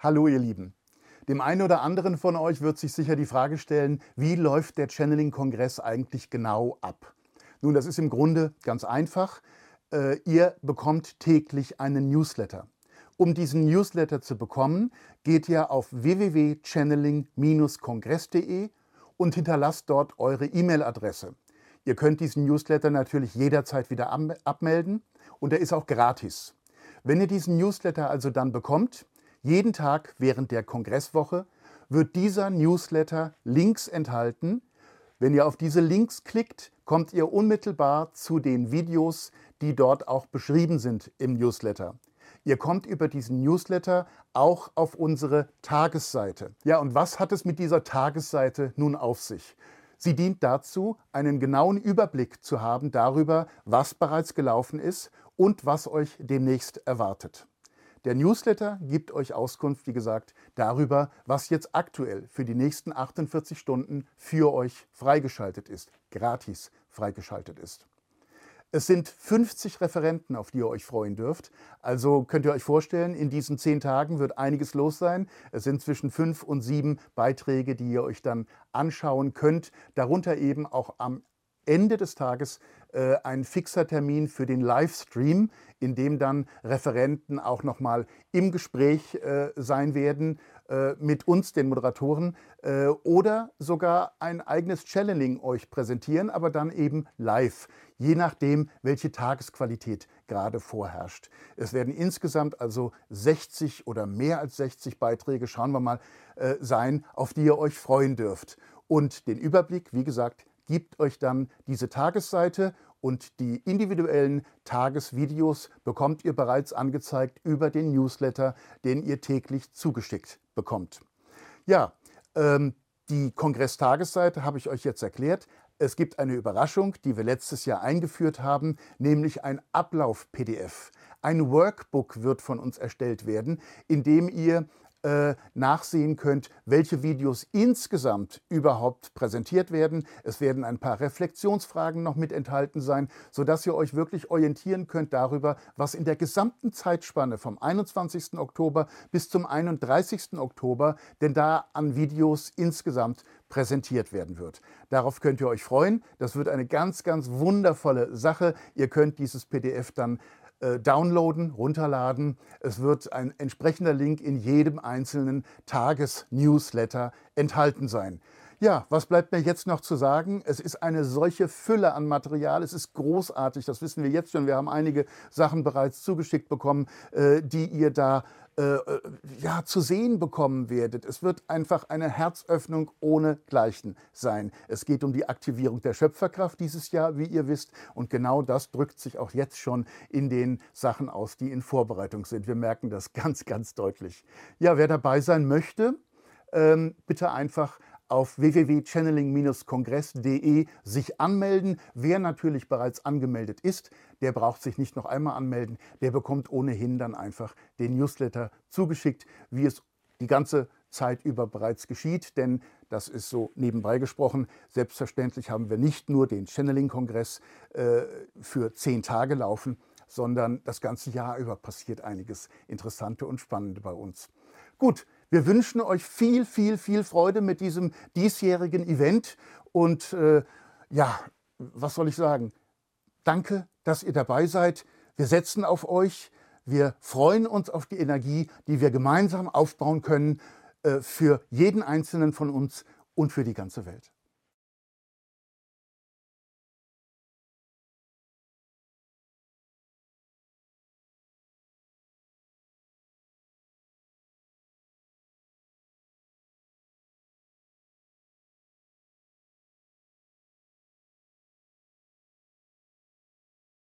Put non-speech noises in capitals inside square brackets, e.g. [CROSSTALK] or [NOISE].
Hallo ihr Lieben. Dem einen oder anderen von euch wird sich sicher die Frage stellen, wie läuft der Channeling-Kongress eigentlich genau ab? Nun, das ist im Grunde ganz einfach. Äh, ihr bekommt täglich einen Newsletter. Um diesen Newsletter zu bekommen, geht ihr auf www.channeling-kongress.de und hinterlasst dort eure E-Mail-Adresse. Ihr könnt diesen Newsletter natürlich jederzeit wieder abmelden und er ist auch gratis. Wenn ihr diesen Newsletter also dann bekommt, jeden Tag während der Kongresswoche, wird dieser Newsletter Links enthalten. Wenn ihr auf diese Links klickt, kommt ihr unmittelbar zu den Videos, die dort auch beschrieben sind im Newsletter. Ihr kommt über diesen Newsletter auch auf unsere Tagesseite. Ja, und was hat es mit dieser Tagesseite nun auf sich? Sie dient dazu, einen genauen Überblick zu haben darüber, was bereits gelaufen ist und was euch demnächst erwartet. Der Newsletter gibt euch Auskunft, wie gesagt, darüber, was jetzt aktuell für die nächsten 48 Stunden für euch freigeschaltet ist, gratis freigeschaltet ist. Es sind 50 Referenten, auf die ihr euch freuen dürft. Also könnt ihr euch vorstellen, in diesen zehn Tagen wird einiges los sein. Es sind zwischen fünf und sieben Beiträge, die ihr euch dann anschauen könnt. Darunter eben auch am Ende des Tages äh, ein fixer Termin für den Livestream, in dem dann Referenten auch nochmal im Gespräch äh, sein werden äh, mit uns, den Moderatoren, äh, oder sogar ein eigenes Channeling euch präsentieren, aber dann eben live, je nachdem, welche Tagesqualität gerade vorherrscht. Es werden insgesamt also 60 oder mehr als 60 Beiträge, schauen wir mal, äh, sein, auf die ihr euch freuen dürft. Und den Überblick, wie gesagt, gibt euch dann diese Tagesseite und die individuellen Tagesvideos bekommt ihr bereits angezeigt über den Newsletter, den ihr täglich zugeschickt bekommt. Ja, ähm, die Kongress-Tagesseite habe ich euch jetzt erklärt. Es gibt eine Überraschung, die wir letztes Jahr eingeführt haben, nämlich ein Ablauf-PDF. Ein Workbook wird von uns erstellt werden, in dem ihr äh, nachsehen könnt, welche Videos insgesamt überhaupt präsentiert werden. Es werden ein paar Reflexionsfragen noch mit enthalten sein, sodass ihr euch wirklich orientieren könnt darüber, was in der gesamten Zeitspanne vom 21. Oktober bis zum 31. Oktober denn da an Videos insgesamt präsentiert werden wird. Darauf könnt ihr euch freuen. Das wird eine ganz, ganz wundervolle Sache. Ihr könnt dieses PDF dann downloaden, runterladen. Es wird ein entsprechender Link in jedem einzelnen Tagesnewsletter enthalten sein. Ja, was bleibt mir jetzt noch zu sagen? Es ist eine solche Fülle an Material. Es ist großartig. Das wissen wir jetzt schon. Wir haben einige Sachen bereits zugeschickt bekommen, äh, die ihr da äh, äh, ja, zu sehen bekommen werdet. Es wird einfach eine Herzöffnung ohne Gleichen sein. Es geht um die Aktivierung der Schöpferkraft dieses Jahr, wie ihr wisst. Und genau das drückt sich auch jetzt schon in den Sachen aus, die in Vorbereitung sind. Wir merken das [LAUGHS] ganz, ganz deutlich. Ja, wer dabei sein möchte, ähm, bitte einfach auf www.channeling-kongress.de sich anmelden. Wer natürlich bereits angemeldet ist, der braucht sich nicht noch einmal anmelden. Der bekommt ohnehin dann einfach den Newsletter zugeschickt, wie es die ganze Zeit über bereits geschieht, denn das ist so nebenbei gesprochen. Selbstverständlich haben wir nicht nur den Channeling-Kongress äh, für zehn Tage laufen, sondern das ganze Jahr über passiert einiges Interessante und Spannende bei uns. Gut, wir wünschen euch viel, viel, viel Freude mit diesem diesjährigen Event. Und äh, ja, was soll ich sagen? Danke, dass ihr dabei seid. Wir setzen auf euch. Wir freuen uns auf die Energie, die wir gemeinsam aufbauen können äh, für jeden Einzelnen von uns und für die ganze Welt.